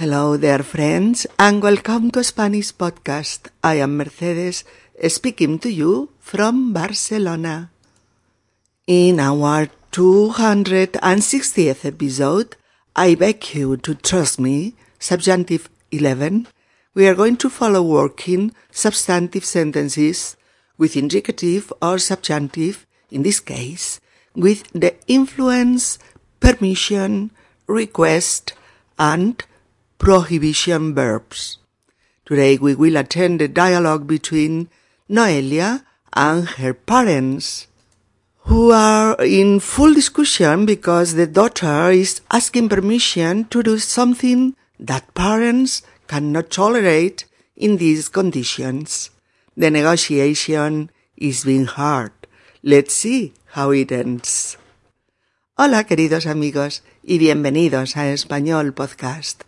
Hello there, friends, and welcome to Spanish Podcast. I am Mercedes, speaking to you from Barcelona. In our 260th episode, I beg you to trust me, subjunctive 11, we are going to follow working substantive sentences with indicative or subjunctive, in this case, with the influence, permission, request, and prohibition verbs. Today we will attend the dialogue between Noelia and her parents, who are in full discussion because the daughter is asking permission to do something that parents cannot tolerate in these conditions. The negotiation is being hard. Let's see how it ends. Hola queridos amigos y bienvenidos a Español Podcast.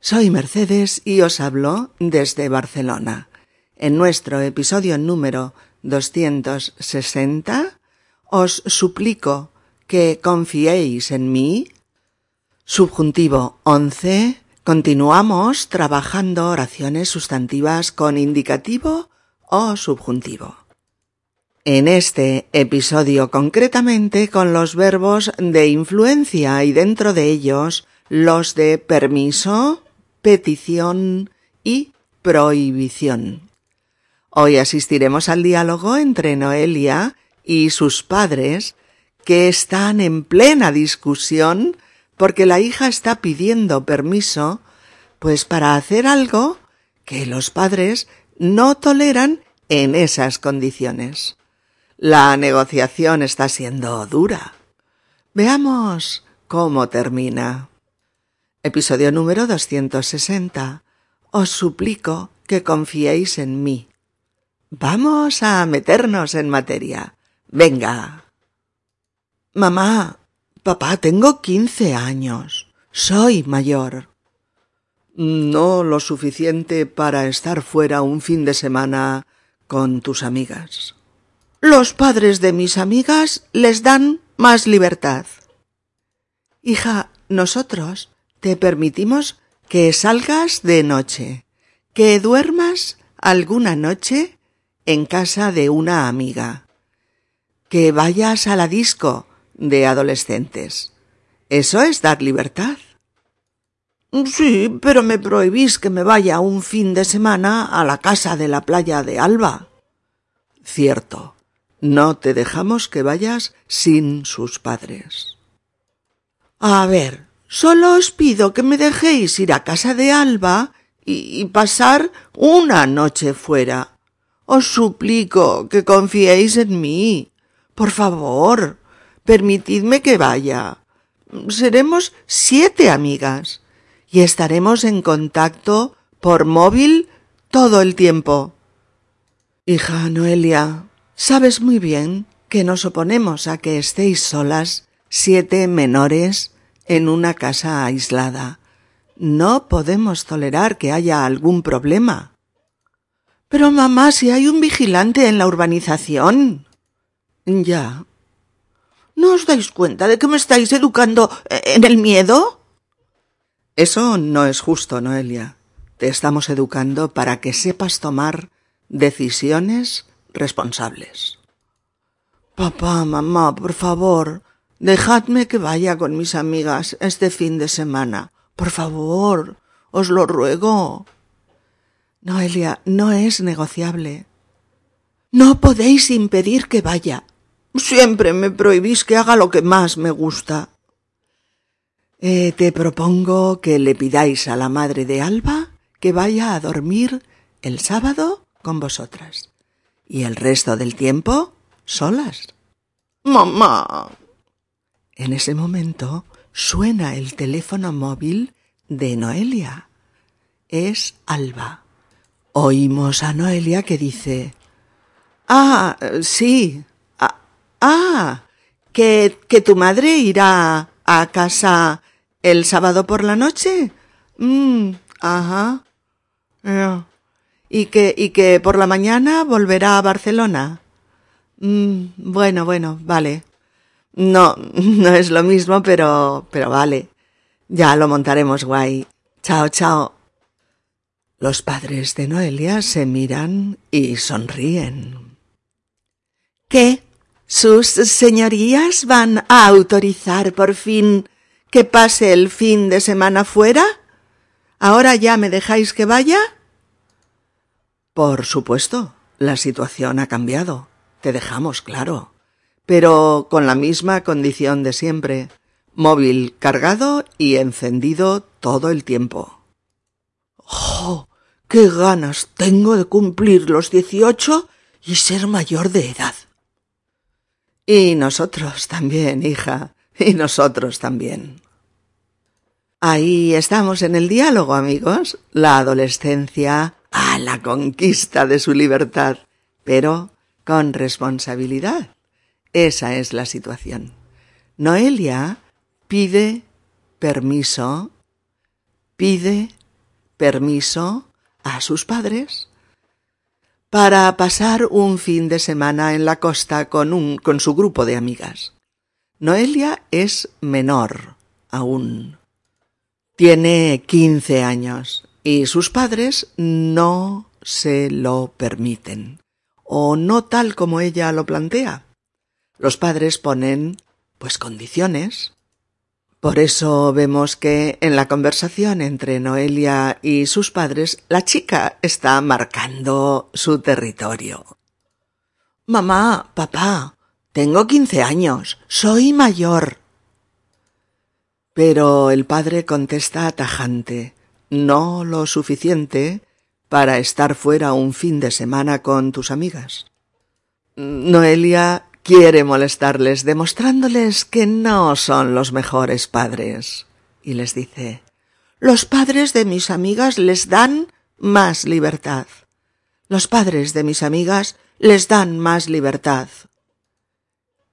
Soy Mercedes y os hablo desde Barcelona. En nuestro episodio número 260 os suplico que confiéis en mí. Subjuntivo 11. Continuamos trabajando oraciones sustantivas con indicativo o subjuntivo. En este episodio concretamente con los verbos de influencia y dentro de ellos los de permiso, petición y prohibición. Hoy asistiremos al diálogo entre Noelia y sus padres, que están en plena discusión porque la hija está pidiendo permiso, pues para hacer algo que los padres no toleran en esas condiciones. La negociación está siendo dura. Veamos cómo termina. Episodio número 260. Os suplico que confiéis en mí. Vamos a meternos en materia. Venga. Mamá, papá, tengo quince años. Soy mayor. No lo suficiente para estar fuera un fin de semana con tus amigas. Los padres de mis amigas les dan más libertad. Hija, nosotros te permitimos que salgas de noche, que duermas alguna noche en casa de una amiga, que vayas a la disco de adolescentes. Eso es dar libertad. Sí, pero me prohibís que me vaya un fin de semana a la casa de la playa de Alba. Cierto, no te dejamos que vayas sin sus padres. A ver, Solo os pido que me dejéis ir a casa de Alba y, pasar una noche fuera. Os suplico que confiéis en mí. Por favor, permitidme que vaya. Seremos siete amigas y estaremos en contacto por móvil todo el tiempo. Hija Noelia, sabes muy bien que nos oponemos a que estéis solas siete menores en una casa aislada. No podemos tolerar que haya algún problema. Pero mamá, si hay un vigilante en la urbanización. Ya. ¿No os dais cuenta de que me estáis educando en el miedo? Eso no es justo, Noelia. Te estamos educando para que sepas tomar decisiones responsables. Papá, mamá, por favor, Dejadme que vaya con mis amigas este fin de semana. Por favor, os lo ruego. Noelia, no es negociable. No podéis impedir que vaya. Siempre me prohibís que haga lo que más me gusta. Eh, te propongo que le pidáis a la madre de Alba que vaya a dormir el sábado con vosotras y el resto del tiempo solas. Mamá, en ese momento suena el teléfono móvil de Noelia. Es Alba. Oímos a Noelia que dice Ah, sí. Ah, ah que, que tu madre irá a casa el sábado por la noche. Mm, ajá. Y que, y que por la mañana volverá a Barcelona. Mm, bueno, bueno, vale. No, no es lo mismo, pero, pero vale. Ya lo montaremos guay. Chao, chao. Los padres de Noelia se miran y sonríen. ¿Qué? ¿Sus señorías van a autorizar por fin que pase el fin de semana fuera? ¿Ahora ya me dejáis que vaya? Por supuesto, la situación ha cambiado. Te dejamos, claro. Pero con la misma condición de siempre. Móvil cargado y encendido todo el tiempo. ¡Oh! ¡Qué ganas tengo de cumplir los dieciocho y ser mayor de edad! Y nosotros también, hija, y nosotros también. Ahí estamos en el diálogo, amigos. La adolescencia a la conquista de su libertad, pero con responsabilidad. Esa es la situación. Noelia pide permiso, pide permiso a sus padres para pasar un fin de semana en la costa con un con su grupo de amigas. Noelia es menor aún. Tiene quince años y sus padres no se lo permiten, o no tal como ella lo plantea. Los padres ponen, pues, condiciones. Por eso vemos que en la conversación entre Noelia y sus padres, la chica está marcando su territorio. Mamá, papá, tengo quince años, soy mayor. Pero el padre contesta tajante no lo suficiente para estar fuera un fin de semana con tus amigas. Noelia quiere molestarles demostrándoles que no son los mejores padres. Y les dice, los padres de mis amigas les dan más libertad. Los padres de mis amigas les dan más libertad.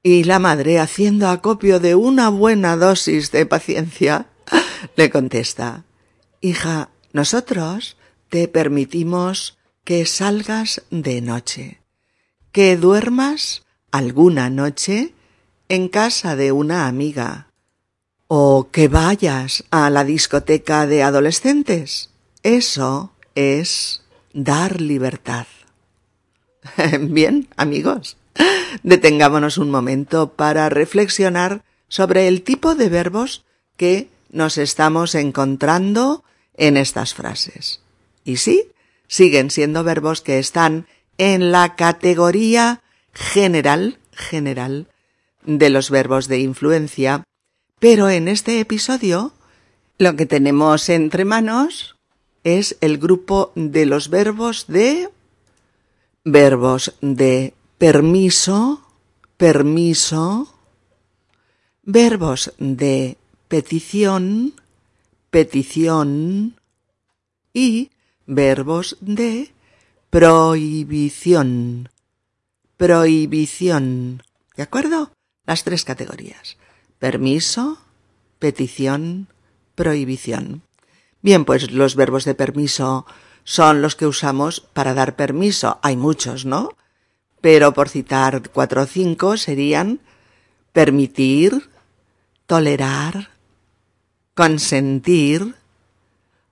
Y la madre, haciendo acopio de una buena dosis de paciencia, le contesta, Hija, nosotros te permitimos que salgas de noche, que duermas alguna noche en casa de una amiga, o que vayas a la discoteca de adolescentes. Eso es dar libertad. Bien, amigos, detengámonos un momento para reflexionar sobre el tipo de verbos que nos estamos encontrando en estas frases. Y sí, siguen siendo verbos que están en la categoría general, general, de los verbos de influencia, pero en este episodio lo que tenemos entre manos es el grupo de los verbos de verbos de permiso, permiso, verbos de petición, petición y verbos de prohibición, prohibición. ¿De acuerdo? Las tres categorías. Permiso, petición, prohibición. Bien, pues los verbos de permiso son los que usamos para dar permiso. Hay muchos, ¿no? Pero por citar cuatro o cinco serían permitir, tolerar, consentir,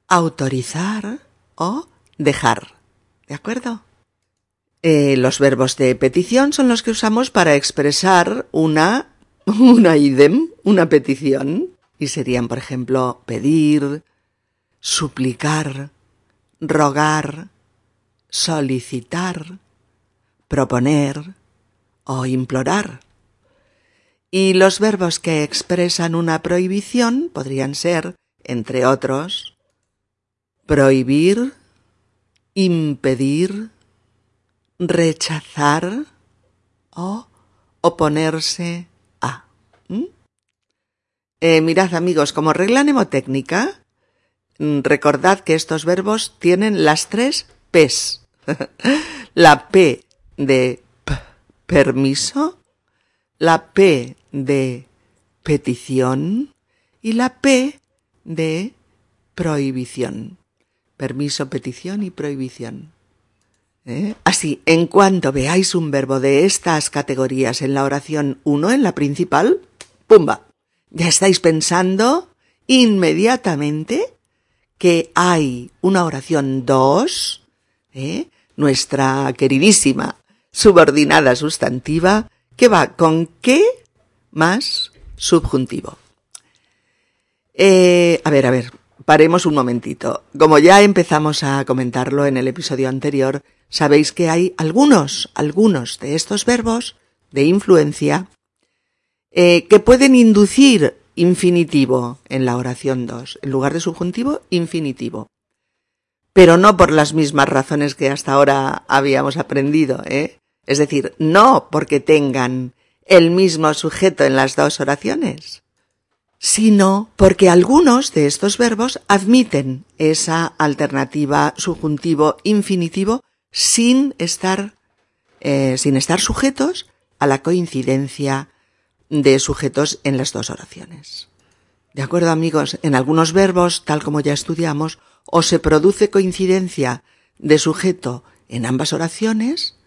autorizar o dejar. ¿De acuerdo? Eh, los verbos de petición son los que usamos para expresar una, una idem, una petición. Y serían, por ejemplo, pedir, suplicar, rogar, solicitar, proponer o implorar. Y los verbos que expresan una prohibición podrían ser, entre otros, prohibir, impedir, rechazar o oponerse a. Eh, mirad amigos, como regla mnemotécnica, mm, recordad que estos verbos tienen las tres P's. la P de permiso, la P de petición y la P de prohibición. Permiso, petición y prohibición. ¿Eh? Así, en cuanto veáis un verbo de estas categorías en la oración 1, en la principal, ¡pumba! Ya estáis pensando inmediatamente que hay una oración 2, ¿eh? nuestra queridísima subordinada sustantiva, que va con qué más subjuntivo. Eh, a ver, a ver, paremos un momentito. Como ya empezamos a comentarlo en el episodio anterior, sabéis que hay algunos, algunos de estos verbos de influencia eh, que pueden inducir infinitivo en la oración 2. En lugar de subjuntivo, infinitivo. Pero no por las mismas razones que hasta ahora habíamos aprendido, ¿eh? Es decir, no porque tengan el mismo sujeto en las dos oraciones, sino porque algunos de estos verbos admiten esa alternativa subjuntivo infinitivo sin estar, eh, sin estar sujetos a la coincidencia de sujetos en las dos oraciones. De acuerdo, amigos, en algunos verbos, tal como ya estudiamos, o se produce coincidencia de sujeto en ambas oraciones,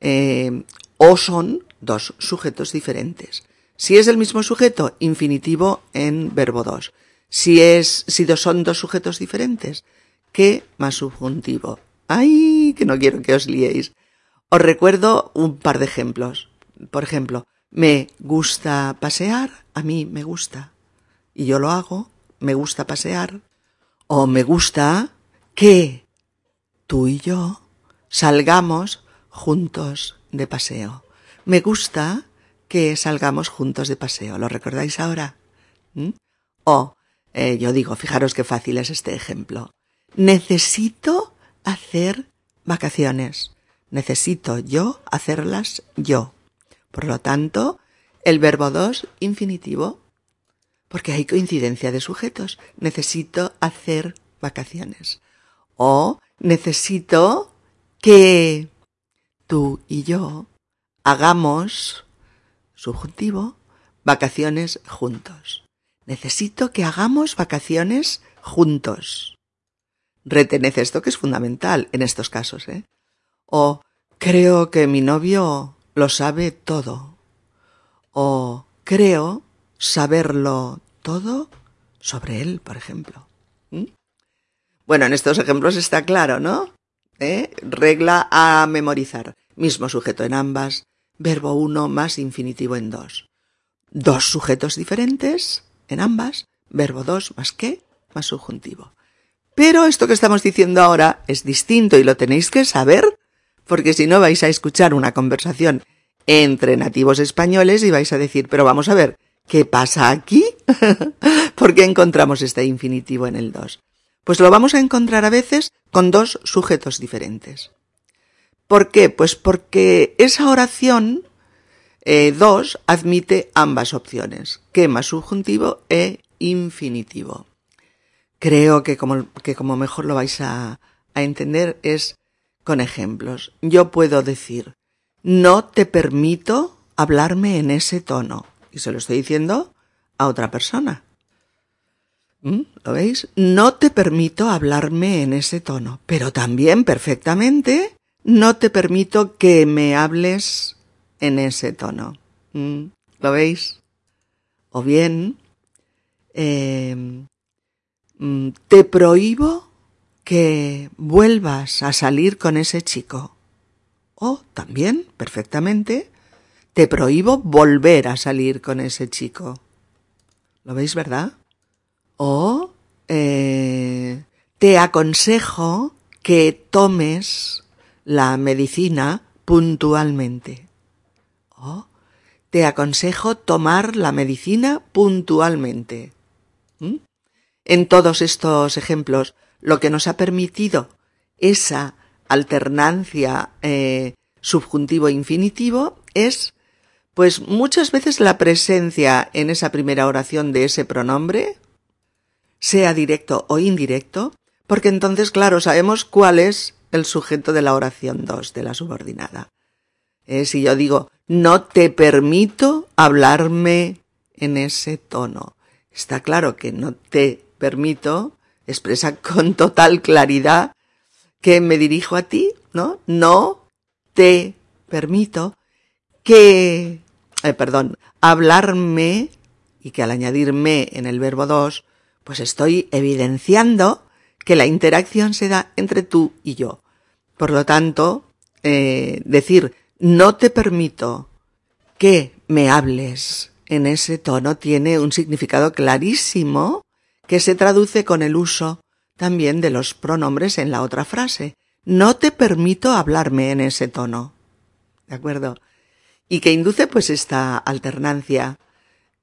eh, o son dos sujetos diferentes. Si es el mismo sujeto, infinitivo en verbo 2. Si es, si son dos sujetos diferentes, ¿qué más subjuntivo? ¡Ay! que no quiero que os liéis. Os recuerdo un par de ejemplos. Por ejemplo, me gusta pasear, a mí me gusta. Y yo lo hago, me gusta pasear. O me gusta que tú y yo salgamos juntos de paseo. Me gusta que salgamos juntos de paseo. ¿Lo recordáis ahora? ¿Mm? O, eh, yo digo, fijaros qué fácil es este ejemplo. Necesito hacer vacaciones. Necesito yo hacerlas yo. Por lo tanto, el verbo 2, infinitivo, porque hay coincidencia de sujetos. Necesito hacer vacaciones. O necesito que tú y yo hagamos, subjuntivo, vacaciones juntos. Necesito que hagamos vacaciones juntos. Retened esto que es fundamental en estos casos, ¿eh? O creo que mi novio lo sabe todo. O creo saberlo todo sobre él, por ejemplo. Bueno, en estos ejemplos está claro, ¿no? ¿Eh? Regla a memorizar. Mismo sujeto en ambas, verbo uno más infinitivo en dos. Dos sujetos diferentes en ambas, verbo dos más qué más subjuntivo. Pero esto que estamos diciendo ahora es distinto y lo tenéis que saber porque si no vais a escuchar una conversación entre nativos españoles y vais a decir, pero vamos a ver, ¿qué pasa aquí? ¿Por qué encontramos este infinitivo en el 2? Pues lo vamos a encontrar a veces con dos sujetos diferentes. ¿Por qué? Pues porque esa oración 2 eh, admite ambas opciones, que más subjuntivo e infinitivo. Creo que como, que como mejor lo vais a, a entender es con ejemplos. Yo puedo decir, no te permito hablarme en ese tono. Y se lo estoy diciendo a otra persona. ¿Mm? ¿Lo veis? No te permito hablarme en ese tono. Pero también perfectamente no te permito que me hables en ese tono. ¿Mm? ¿Lo veis? O bien, eh, te prohíbo que vuelvas a salir con ese chico. O también, perfectamente, te prohíbo volver a salir con ese chico. ¿Lo veis, verdad? O eh, te aconsejo que tomes la medicina puntualmente. O te aconsejo tomar la medicina puntualmente. ¿Mm? En todos estos ejemplos lo que nos ha permitido esa alternancia eh, subjuntivo-infinitivo es, pues muchas veces la presencia en esa primera oración de ese pronombre, sea directo o indirecto, porque entonces, claro, sabemos cuál es el sujeto de la oración 2 de la subordinada. Eh, si yo digo, no te permito hablarme en ese tono, está claro que no te permito expresa con total claridad que me dirijo a ti, ¿no? No te permito que, eh, perdón, hablarme y que al añadirme en el verbo dos, pues estoy evidenciando que la interacción se da entre tú y yo. Por lo tanto, eh, decir no te permito que me hables en ese tono tiene un significado clarísimo que se traduce con el uso también de los pronombres en la otra frase. No te permito hablarme en ese tono. ¿De acuerdo? Y que induce pues esta alternancia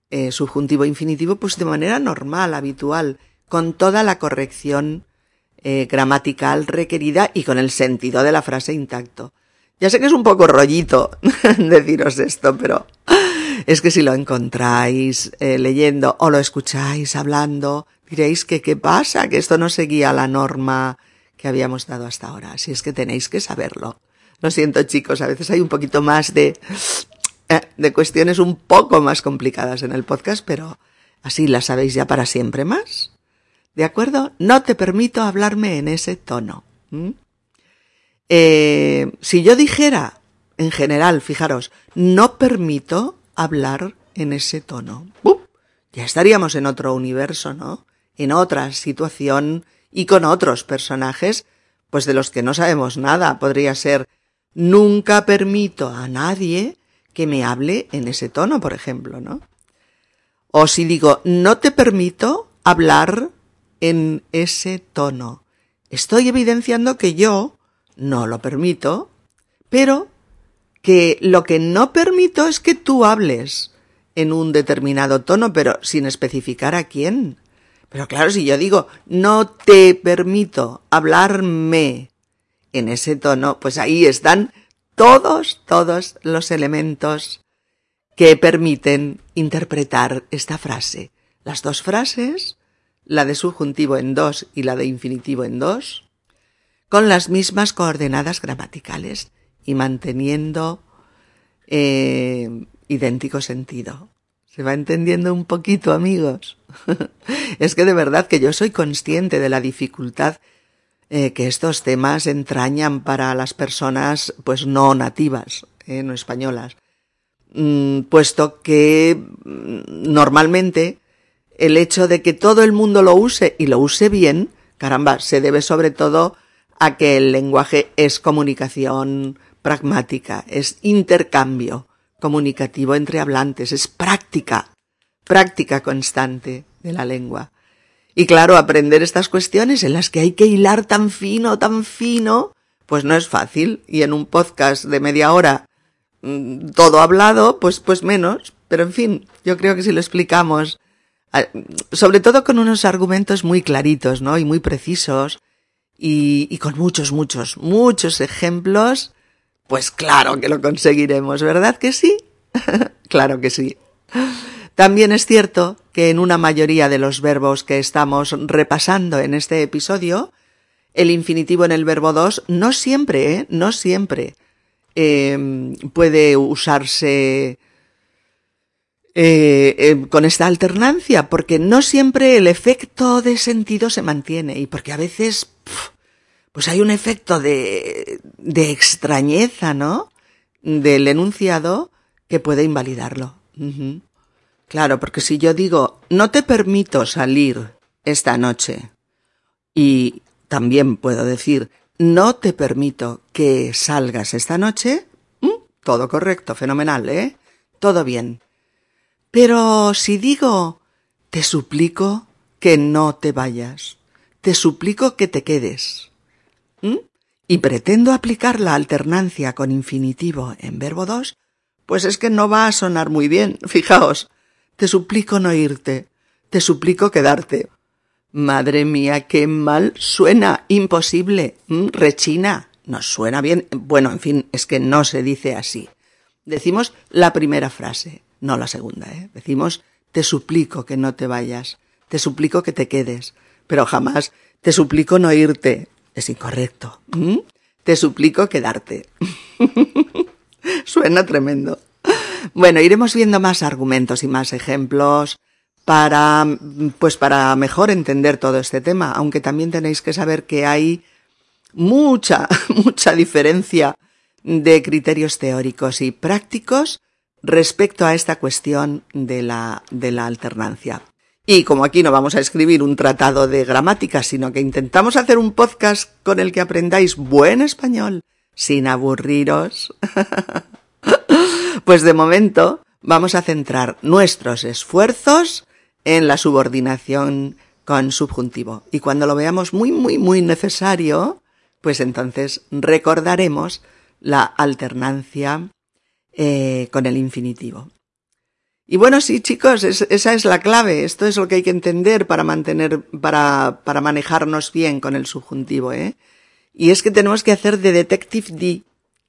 eh, subjuntivo infinitivo pues de manera normal, habitual, con toda la corrección eh, gramatical requerida y con el sentido de la frase intacto. Ya sé que es un poco rollito deciros esto, pero es que si lo encontráis eh, leyendo o lo escucháis hablando, diréis que qué pasa, que esto no seguía la norma que habíamos dado hasta ahora. Así es que tenéis que saberlo. Lo siento chicos, a veces hay un poquito más de eh, de cuestiones un poco más complicadas en el podcast, pero así las sabéis ya para siempre más. ¿De acuerdo? No te permito hablarme en ese tono. Eh, si yo dijera, en general, fijaros, no permito hablar en ese tono, ya estaríamos en otro universo, ¿no? En otra situación y con otros personajes, pues de los que no sabemos nada. Podría ser, nunca permito a nadie que me hable en ese tono, por ejemplo, ¿no? O si digo, no te permito hablar en ese tono. Estoy evidenciando que yo no lo permito, pero que lo que no permito es que tú hables en un determinado tono, pero sin especificar a quién. Pero claro, si yo digo, no te permito hablarme en ese tono, pues ahí están todos, todos los elementos que permiten interpretar esta frase. Las dos frases, la de subjuntivo en dos y la de infinitivo en dos, con las mismas coordenadas gramaticales y manteniendo eh, idéntico sentido. ¿Se va entendiendo un poquito, amigos? es que de verdad que yo soy consciente de la dificultad eh, que estos temas entrañan para las personas pues no nativas, eh, no españolas, mm, puesto que mm, normalmente el hecho de que todo el mundo lo use y lo use bien, caramba, se debe sobre todo a que el lenguaje es comunicación pragmática, es intercambio comunicativo entre hablantes, es práctica, práctica constante de la lengua. Y claro, aprender estas cuestiones en las que hay que hilar tan fino, tan fino, pues no es fácil. Y en un podcast de media hora, mm, todo hablado, pues, pues menos. Pero en fin, yo creo que si lo explicamos, sobre todo con unos argumentos muy claritos, ¿no? Y muy precisos, y, y con muchos, muchos, muchos ejemplos, pues claro que lo conseguiremos, ¿verdad que sí? claro que sí. También es cierto que en una mayoría de los verbos que estamos repasando en este episodio, el infinitivo en el verbo 2 no siempre, ¿eh? no siempre em, puede usarse eh, em, con esta alternancia, porque no siempre el efecto de sentido se mantiene y porque a veces pues hay un efecto de, de extrañeza, ¿no? Del enunciado que puede invalidarlo. Claro, porque si yo digo, no te permito salir esta noche, y también puedo decir, no te permito que salgas esta noche, todo correcto, fenomenal, ¿eh? Todo bien. Pero si digo, te suplico que no te vayas, te suplico que te quedes, y pretendo aplicar la alternancia con infinitivo en verbo 2, pues es que no va a sonar muy bien, fijaos. Te suplico no irte. Te suplico quedarte. Madre mía, qué mal suena. Imposible. Mm, rechina. No suena bien. Bueno, en fin, es que no se dice así. Decimos la primera frase, no la segunda, ¿eh? Decimos te suplico que no te vayas. Te suplico que te quedes. Pero jamás te suplico no irte. Es incorrecto. ¿Mm? Te suplico quedarte. Suena tremendo. Bueno, iremos viendo más argumentos y más ejemplos para, pues para mejor entender todo este tema, aunque también tenéis que saber que hay mucha, mucha diferencia de criterios teóricos y prácticos respecto a esta cuestión de la, de la alternancia. Y como aquí no vamos a escribir un tratado de gramática, sino que intentamos hacer un podcast con el que aprendáis buen español, sin aburriros, pues de momento vamos a centrar nuestros esfuerzos en la subordinación con subjuntivo. Y cuando lo veamos muy, muy, muy necesario, pues entonces recordaremos la alternancia eh, con el infinitivo. Y bueno, sí, chicos, esa es la clave. Esto es lo que hay que entender para mantener, para, para manejarnos bien con el subjuntivo, ¿eh? Y es que tenemos que hacer de Detective D.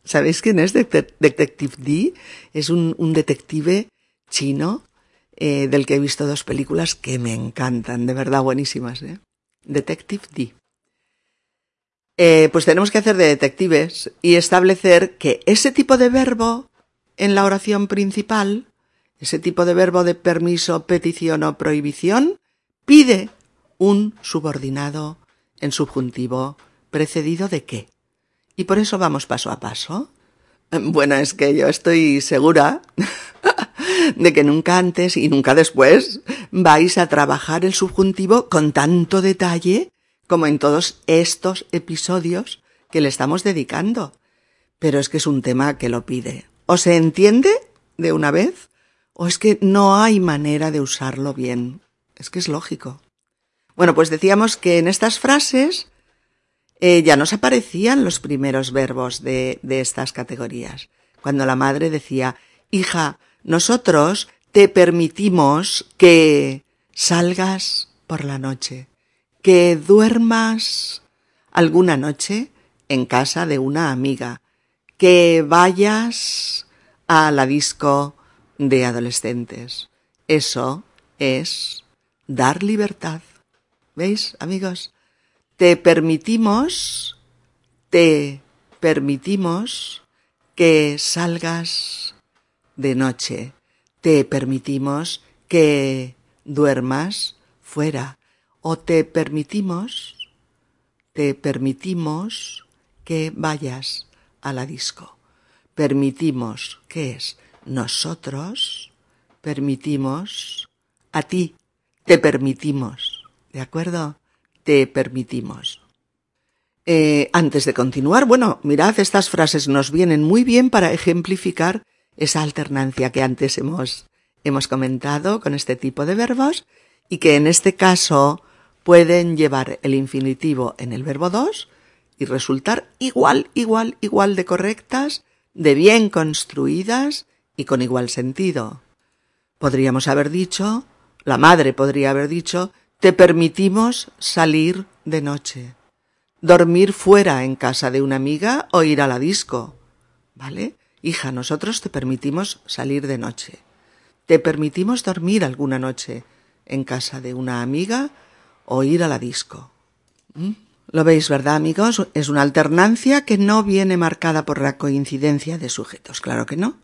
¿Sabéis quién es Detective D? Es un, un detective chino eh, del que he visto dos películas que me encantan, de verdad buenísimas, ¿eh? Detective D. Eh, pues tenemos que hacer de detectives y establecer que ese tipo de verbo en la oración principal ese tipo de verbo de permiso, petición o prohibición pide un subordinado en subjuntivo precedido de qué. Y por eso vamos paso a paso. Bueno, es que yo estoy segura de que nunca antes y nunca después vais a trabajar el subjuntivo con tanto detalle como en todos estos episodios que le estamos dedicando. Pero es que es un tema que lo pide. ¿O se entiende de una vez? ¿O es que no hay manera de usarlo bien? Es que es lógico. Bueno, pues decíamos que en estas frases eh, ya nos aparecían los primeros verbos de, de estas categorías. Cuando la madre decía, hija, nosotros te permitimos que salgas por la noche, que duermas alguna noche en casa de una amiga, que vayas a la disco de adolescentes. Eso es dar libertad. ¿Veis, amigos? Te permitimos, te permitimos que salgas de noche. Te permitimos que duermas fuera. O te permitimos, te permitimos que vayas a la disco. Permitimos, ¿qué es? Nosotros permitimos, a ti te permitimos, ¿de acuerdo? Te permitimos. Eh, antes de continuar, bueno, mirad, estas frases nos vienen muy bien para ejemplificar esa alternancia que antes hemos, hemos comentado con este tipo de verbos y que en este caso pueden llevar el infinitivo en el verbo 2 y resultar igual, igual, igual de correctas, de bien construidas y con igual sentido. Podríamos haber dicho, la madre podría haber dicho, te permitimos salir de noche, dormir fuera en casa de una amiga o ir a la disco. ¿Vale? Hija, nosotros te permitimos salir de noche. Te permitimos dormir alguna noche en casa de una amiga o ir a la disco. ¿Mm? Lo veis, ¿verdad, amigos? Es una alternancia que no viene marcada por la coincidencia de sujetos. Claro que no.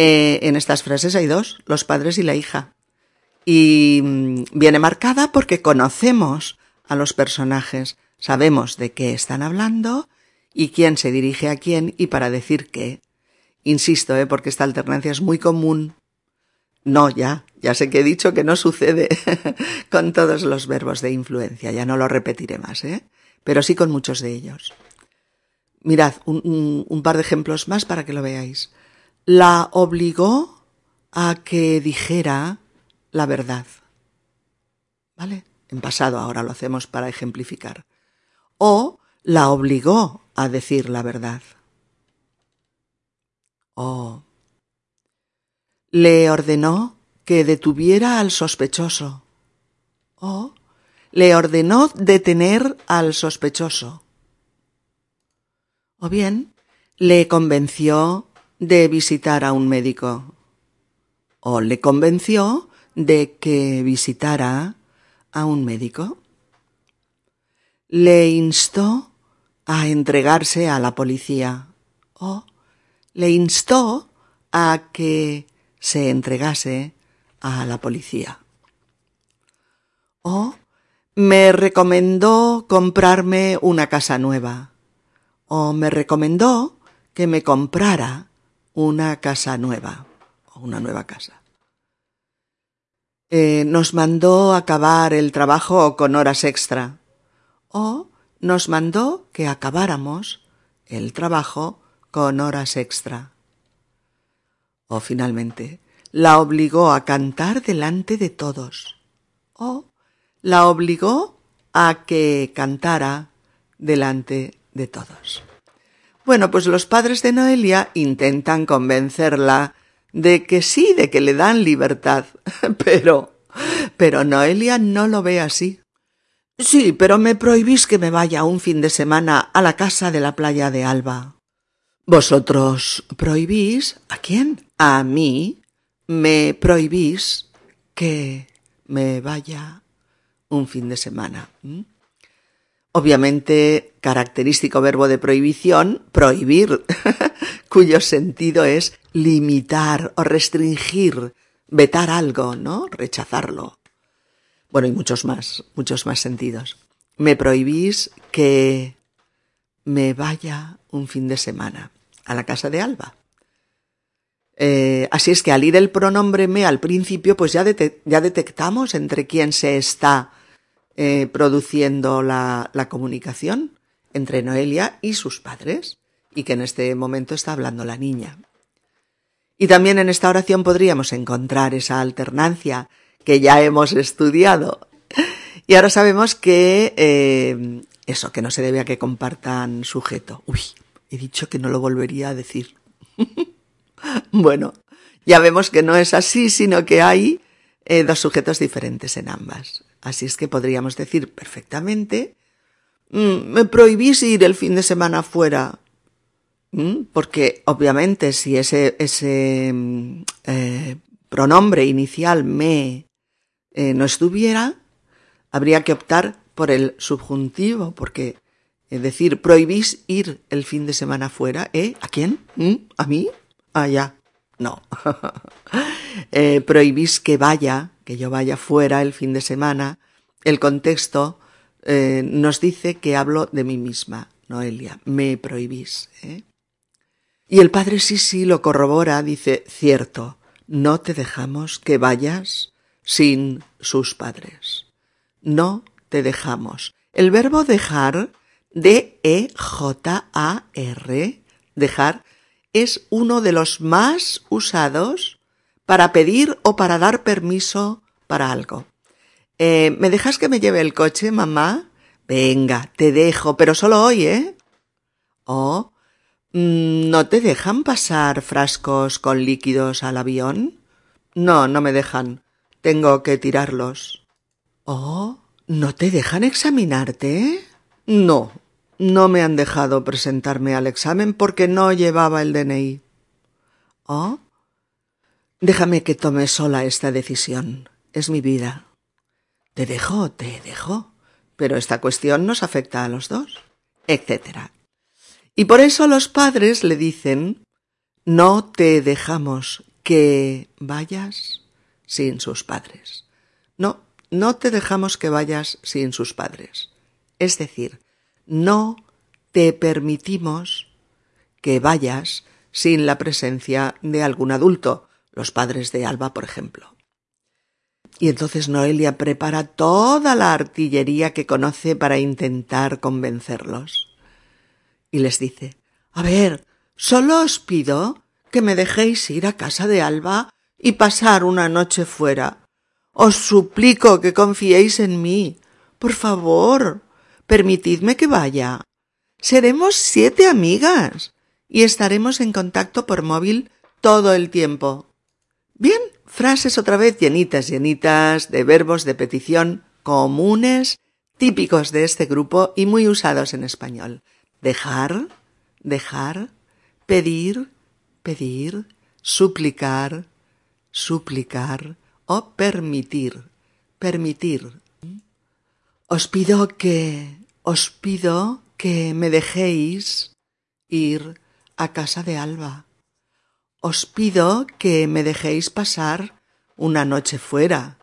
Eh, en estas frases hay dos, los padres y la hija. Y mm, viene marcada porque conocemos a los personajes, sabemos de qué están hablando y quién se dirige a quién y para decir qué. Insisto, ¿eh? porque esta alternancia es muy común. No, ya, ya sé que he dicho que no sucede con todos los verbos de influencia, ya no lo repetiré más, ¿eh? pero sí con muchos de ellos. Mirad, un par de ejemplos más para que lo veáis la obligó a que dijera la verdad. ¿Vale? En pasado ahora lo hacemos para ejemplificar. O la obligó a decir la verdad. O le ordenó que detuviera al sospechoso. O le ordenó detener al sospechoso. O bien le convenció de visitar a un médico. O le convenció de que visitara a un médico. Le instó a entregarse a la policía. O le instó a que se entregase a la policía. O me recomendó comprarme una casa nueva. O me recomendó que me comprara una casa nueva o una nueva casa. eh, nos mandó acabar el trabajo con horas extra o nos mandó que acabáramos el trabajo con horas extra. O finalmente, la obligó a cantar delante de todos. O la obligó a que cantara delante de todos. Bueno, pues los padres de Noelia intentan convencerla de que sí, de que le dan libertad, pero pero Noelia no lo ve así. Sí, pero me prohibís que me vaya un fin de semana a la casa de la playa de Alba. ¿Vosotros prohibís? ¿A quién? A mí. Me prohibís que me vaya un fin de semana. Obviamente, característico verbo de prohibición, prohibir, cuyo sentido es limitar o restringir, vetar algo, ¿no? Rechazarlo. Bueno, y muchos más, muchos más sentidos. Me prohibís que me vaya un fin de semana a la casa de Alba. Eh, así es que al ir el pronombre me al principio, pues ya, ya detectamos entre quién se está eh, produciendo la, la comunicación, entre Noelia y sus padres, y que en este momento está hablando la niña. Y también en esta oración podríamos encontrar esa alternancia que ya hemos estudiado. Y ahora sabemos que eh, eso, que no se debe a que compartan sujeto. Uy, he dicho que no lo volvería a decir. bueno, ya vemos que no es así, sino que hay eh, dos sujetos diferentes en ambas. Así es que podríamos decir perfectamente, mm, me prohibís ir el fin de semana fuera. Mm, porque obviamente si ese, mm, eh, pronombre inicial me eh, no estuviera, habría que optar por el subjuntivo, porque es decir, prohibís ir el fin de semana fuera, ¿eh? ¿A quién? ¿A mí? Allá. Ah, no. eh, prohibís que vaya, que yo vaya fuera el fin de semana. El contexto eh, nos dice que hablo de mí misma, Noelia. Me prohibís. ¿eh? Y el padre sí lo corrobora, dice, cierto, no te dejamos que vayas sin sus padres. No te dejamos. El verbo dejar, D-E-J-A-R, dejar, es uno de los más usados para pedir o para dar permiso para algo. Eh, ¿Me dejas que me lleve el coche, mamá? Venga, te dejo, pero solo hoy, ¿eh? O Mm, ¿No te dejan pasar frascos con líquidos al avión? No, no me dejan. Tengo que tirarlos. Oh, ¿no te dejan examinarte? No, no me han dejado presentarme al examen porque no llevaba el DNI. Oh, déjame que tome sola esta decisión. Es mi vida. Te dejo, te dejo. Pero esta cuestión nos afecta a los dos, etcétera, y por eso los padres le dicen, no te dejamos que vayas sin sus padres. No, no te dejamos que vayas sin sus padres. Es decir, no te permitimos que vayas sin la presencia de algún adulto, los padres de Alba, por ejemplo. Y entonces Noelia prepara toda la artillería que conoce para intentar convencerlos y les dice A ver, solo os pido que me dejéis ir a casa de Alba y pasar una noche fuera. Os suplico que confiéis en mí. Por favor, permitidme que vaya. Seremos siete amigas y estaremos en contacto por móvil todo el tiempo. Bien, frases otra vez llenitas, llenitas de verbos de petición comunes, típicos de este grupo y muy usados en español dejar, dejar, pedir, pedir, suplicar, suplicar o permitir, permitir. Os pido que, os pido que me dejéis ir a casa de Alba. Os pido que me dejéis pasar una noche fuera.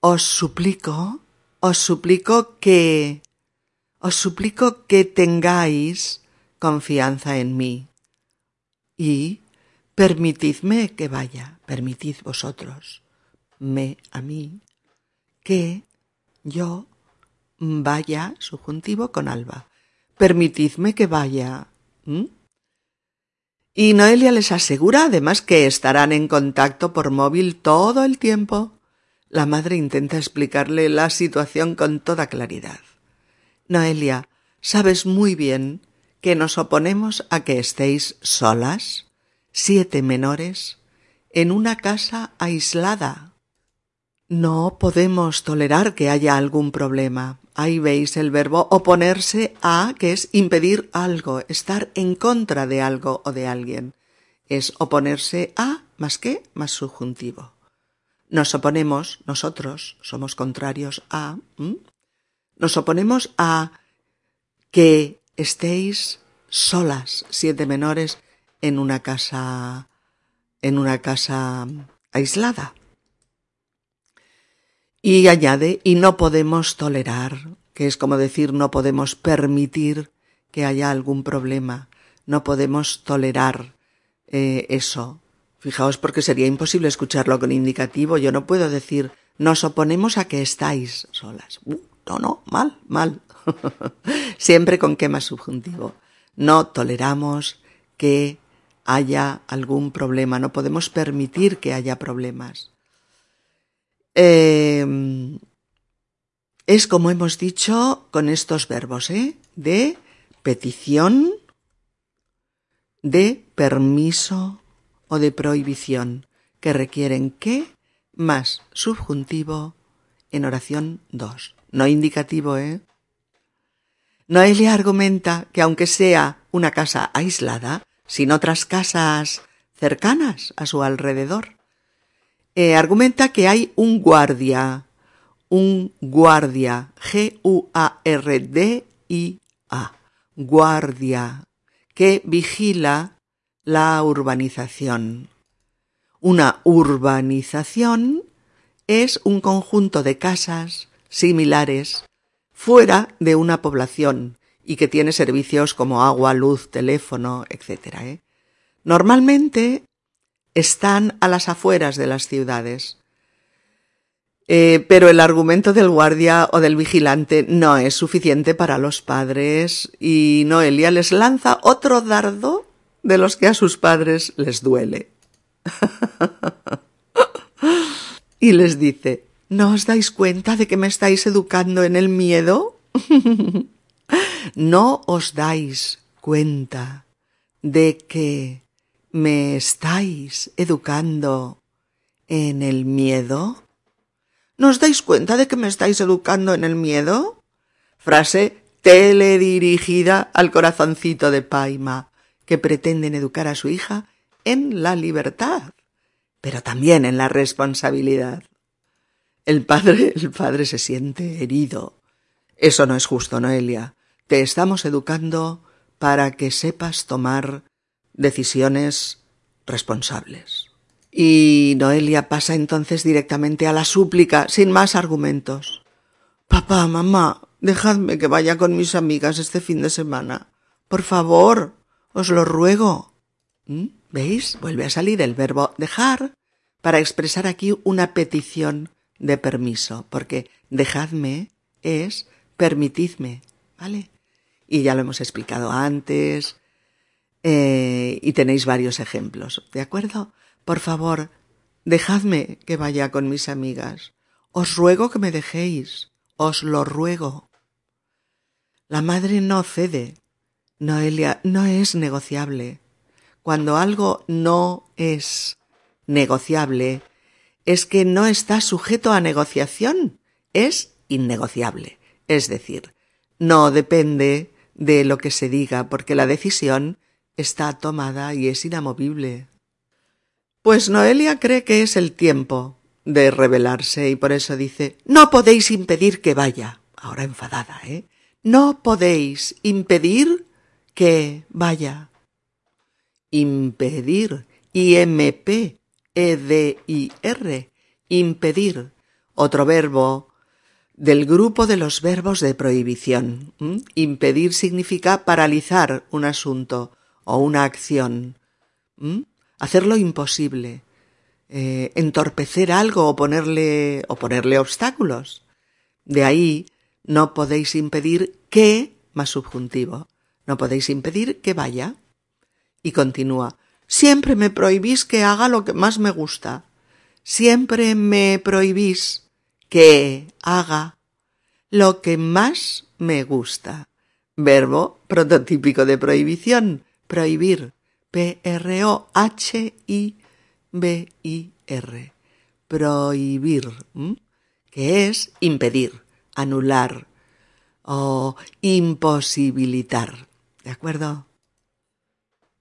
Os suplico, os suplico que os suplico que tengáis confianza en mí y permitidme que vaya, permitid vosotros. me a mí, que yo vaya, subjuntivo con alba. Permitidme que vaya. Y Noelia les asegura además que estarán en contacto por móvil todo el tiempo. La madre intenta explicarle la situación con toda claridad. Noelia, sabes muy bien que nos oponemos a que estéis solas, siete menores, en una casa aislada. No podemos tolerar que haya algún problema. Ahí veis el verbo oponerse a, que es impedir algo, estar en contra de algo o de alguien. Es oponerse a más que más subjuntivo. Nos oponemos, nosotros somos contrarios a, nos oponemos a que estéis solas, siete menores, en una casa, en una casa aislada. Y añade, y no podemos tolerar, que es como decir, no podemos permitir que haya algún problema, no podemos tolerar eh, eso. Fijaos porque sería imposible escucharlo con indicativo. Yo no puedo decir, nos oponemos a que estáis solas. Uh, no, no, mal, mal. Siempre con qué más subjuntivo. No toleramos que haya algún problema, no podemos permitir que haya problemas. Em, es como hemos dicho con estos verbos, ¿eh? De petición, de permiso o de prohibición, que requieren qué más subjuntivo en oración 2. No indicativo, ¿eh? Noelia argumenta que aunque sea una casa aislada, sin otras casas cercanas a su alrededor, eh, argumenta que hay un guardia, un guardia, G-U-A-R-D-I-A, guardia, que vigila la urbanización. Una urbanización es un conjunto de casas similares fuera de una población y que tiene servicios como agua, luz, teléfono, etc. ¿eh? Normalmente están a las afueras de las ciudades. Eh, pero el argumento del guardia o del vigilante no es suficiente para los padres y Noelia les lanza otro dardo de los que a sus padres les duele. y les dice, ¿no os dais cuenta de que me estáis educando en el miedo? ¿No os dais cuenta de que ¿Me estáis educando en el miedo? ¿Nos dais cuenta de que me estáis educando en el miedo? Frase teledirigida al corazoncito de Paima, que pretenden educar a su hija en la libertad, pero también en la responsabilidad. El padre, el padre se siente herido. Eso no es justo, Noelia. Te estamos educando para que sepas tomar decisiones responsables. Y Noelia pasa entonces directamente a la súplica, sin más argumentos. Papá, mamá, dejadme que vaya con mis amigas este fin de semana. Por favor, os lo ruego. ¿Mm? ¿Veis? Vuelve a salir el verbo dejar para expresar aquí una petición de permiso, porque dejadme es permitidme, ¿vale? Y ya lo hemos explicado antes, eh, y tenéis varios ejemplos, ¿de acuerdo? Por favor, dejadme que vaya con mis amigas. Os ruego que me dejéis. Os lo ruego. La madre no cede. Noelia, no es negociable. Cuando algo no es negociable, es que no está sujeto a negociación, es innegociable. Es decir, no depende de lo que se diga, porque la decisión está tomada y es inamovible. Pues Noelia cree que es el tiempo de rebelarse y por eso dice No podéis impedir que vaya. Ahora enfadada, ¿eh? No podéis impedir que vaya. Impedir. I-M-P-E-D-I-R. Impedir. Otro verbo del grupo de los verbos de prohibición. Impedir significa paralizar un asunto o una acción. Hacerlo imposible. eh, entorpecer algo o ponerle, o ponerle obstáculos. De ahí no podéis impedir que, más subjuntivo, no podéis impedir que vaya. Y continúa, siempre me prohibís que haga lo que más me gusta. Siempre me prohibís que haga lo que más me gusta. Verbo prototípico de prohibición, prohibir. P-R-O-H-I-B-I-R. Prohibir, que es impedir, anular o imposibilitar. ¿De acuerdo?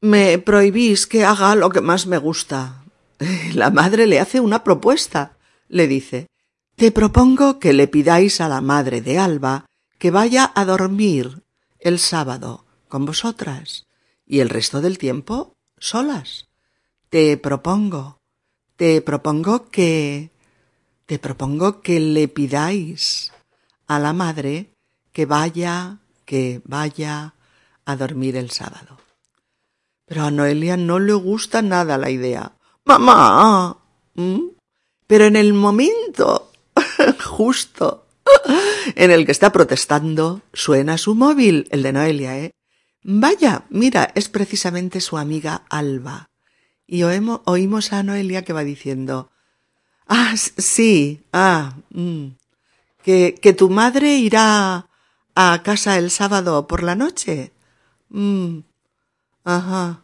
Me prohibís que haga lo que más me gusta. La madre le hace una propuesta. Le dice, te propongo que le pidáis a la madre de Alba que vaya a dormir el sábado con vosotras y el resto del tiempo solas. Te propongo, te propongo que, te propongo que le pidáis a la madre que vaya, que vaya a dormir el sábado. Pero a Noelia no le gusta nada la idea. Mamá. Pero en el momento justo en el que está protestando, suena su móvil, el de Noelia, ¿eh? Vaya, mira, es precisamente su amiga Alba. Y oímos a Noelia que va diciendo, ah, sí, ah, mm, que, que tu madre irá a casa el sábado por la noche. Mm, ajá.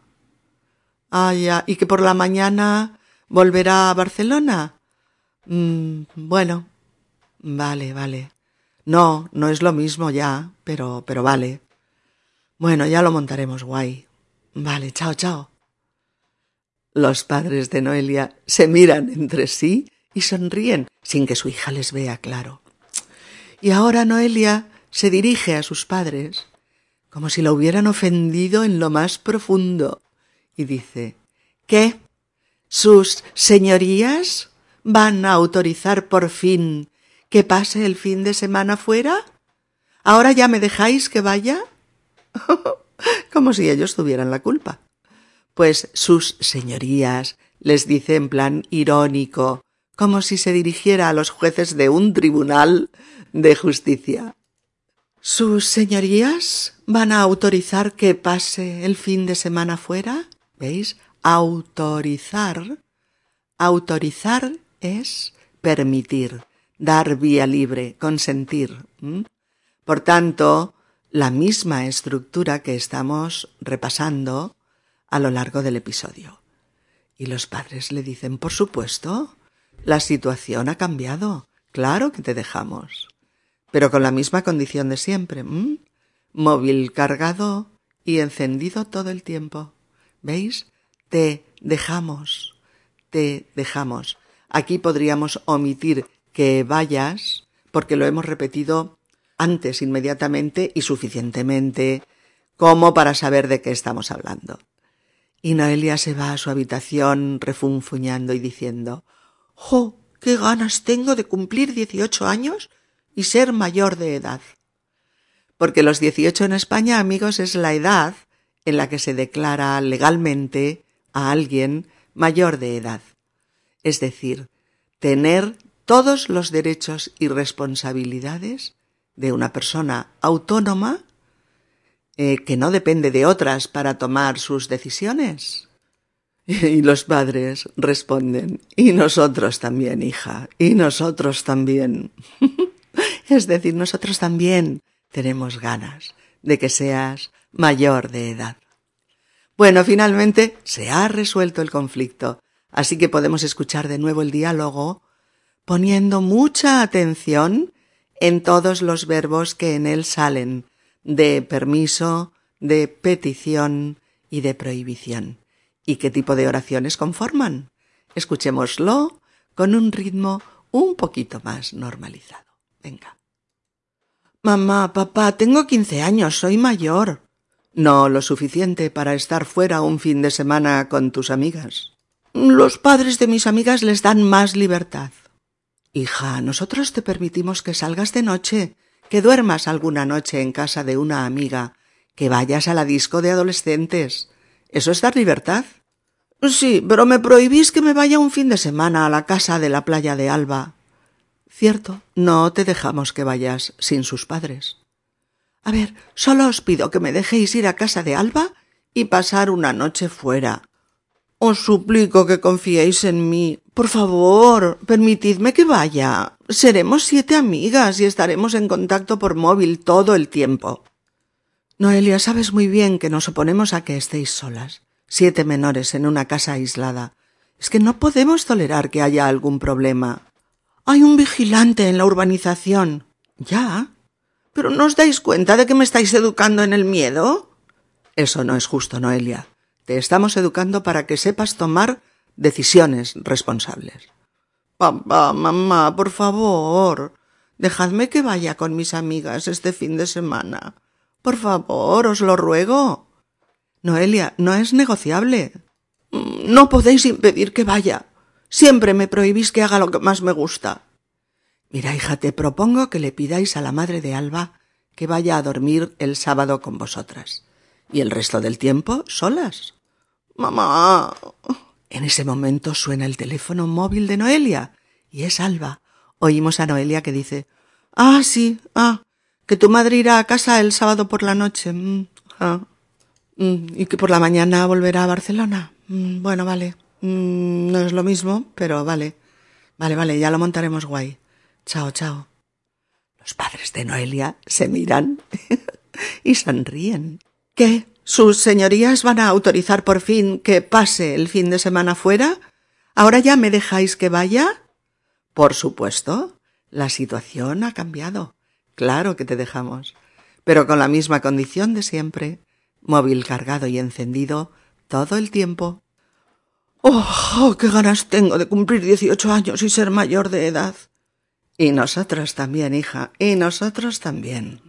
Ah, y que por la mañana volverá a Barcelona. Mm, bueno, vale, vale. No, no es lo mismo ya, pero, pero vale. Bueno, ya lo montaremos guay. Vale, chao, chao. Los padres de Noelia se miran entre sí y sonríen sin que su hija les vea claro. Y ahora Noelia se dirige a sus padres como si la hubieran ofendido en lo más profundo y dice ¿Qué? ¿Sus señorías van a autorizar por fin que pase el fin de semana fuera? ¿Ahora ya me dejáis que vaya? como si ellos tuvieran la culpa. Pues sus señorías les dice en plan irónico, como si se dirigiera a los jueces de un tribunal de justicia. ¿Sus señorías van a autorizar que pase el fin de semana fuera? ¿Veis? Autorizar. Autorizar es permitir, dar vía libre, consentir. Por tanto, la misma estructura que estamos repasando a lo largo del episodio. Y los padres le dicen, por supuesto, la situación ha cambiado. Claro que te dejamos. Pero con la misma condición de siempre. Móvil cargado y encendido todo el tiempo. ¿Veis? Te dejamos. Te dejamos. Aquí podríamos omitir que vayas porque lo hemos repetido antes inmediatamente y suficientemente como para saber de qué estamos hablando. Y Noelia se va a su habitación refunfuñando y diciendo ¡Jo! ¡Qué ganas tengo de cumplir dieciocho años y ser mayor de edad! Porque los dieciocho en España, amigos, es la edad en la que se declara legalmente a alguien mayor de edad. Es decir, tener todos los derechos y responsabilidades de una persona autónoma eh, que no depende de otras para tomar sus decisiones. Y los padres responden, y nosotros también, hija, y nosotros también. es decir, nosotros también tenemos ganas de que seas mayor de edad. Bueno, finalmente se ha resuelto el conflicto, así que podemos escuchar de nuevo el diálogo poniendo mucha atención en todos los verbos que en él salen, de permiso, de petición y de prohibición. ¿Y qué tipo de oraciones conforman? Escuchémoslo con un ritmo un poquito más normalizado. Venga. Mamá, papá, tengo quince años, soy mayor. No lo suficiente para estar fuera un fin de semana con tus amigas. Los padres de mis amigas les dan más libertad. Hija, nosotros te permitimos que salgas de noche, que duermas alguna noche en casa de una amiga, que vayas a la disco de adolescentes. ¿Eso es dar libertad? Sí, pero me prohibís que me vaya un fin de semana a la casa de la playa de Alba. Cierto, no te dejamos que vayas sin sus padres. A ver, solo os pido que me dejéis ir a casa de Alba y pasar una noche fuera. Os suplico que confiéis en mí. Por favor, permitidme que vaya. Seremos siete amigas y estaremos en contacto por móvil todo el tiempo. Noelia, sabes muy bien que nos oponemos a que estéis solas siete menores en una casa aislada. Es que no podemos tolerar que haya algún problema. Hay un vigilante en la urbanización. Ya. ¿Pero no os dais cuenta de que me estáis educando en el miedo? Eso no es justo, Noelia. Te estamos educando para que sepas tomar decisiones responsables. Papá, mamá, por favor. Dejadme que vaya con mis amigas este fin de semana. Por favor, os lo ruego. Noelia, no es negociable. Mm, no podéis impedir que vaya. Siempre me prohibís que haga lo que más me gusta. Mira, hija, te propongo que le pidáis a la madre de Alba que vaya a dormir el sábado con vosotras. Y el resto del tiempo solas. Mamá. En ese momento suena el teléfono móvil de Noelia. Y es Alba. Oímos a Noelia que dice Ah, sí, ah, que tu madre irá a casa el sábado por la noche. Mm, ah. Mm, y que por la mañana volverá a Barcelona. Mm, bueno, vale. No es lo mismo, pero vale. Vale, vale, ya lo montaremos guay. Chao, chao. Los padres de Noelia se miran y sonríen. ¿Qué? ¿Sus señorías van a autorizar por fin que pase el fin de semana fuera? ¿Ahora ya me dejáis que vaya? Por supuesto. La situación ha cambiado. Claro que te dejamos. Pero con la misma condición de siempre móvil cargado y encendido todo el tiempo. ¡Oh, qué ganas tengo de cumplir dieciocho años y ser mayor de edad! Y nosotros también, hija, y nosotros también.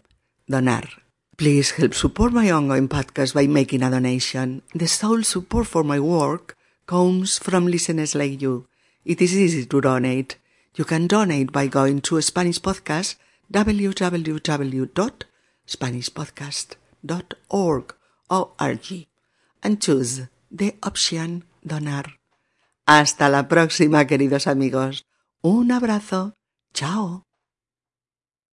donar. Please help support my ongoing podcast by making a donation. The sole support for my work comes from listeners like you. It is easy to donate. You can donate by going to Spanish Podcast www.spanishpodcast.org .org, and choose the option donar. Hasta la próxima, queridos amigos. Un abrazo. Chao.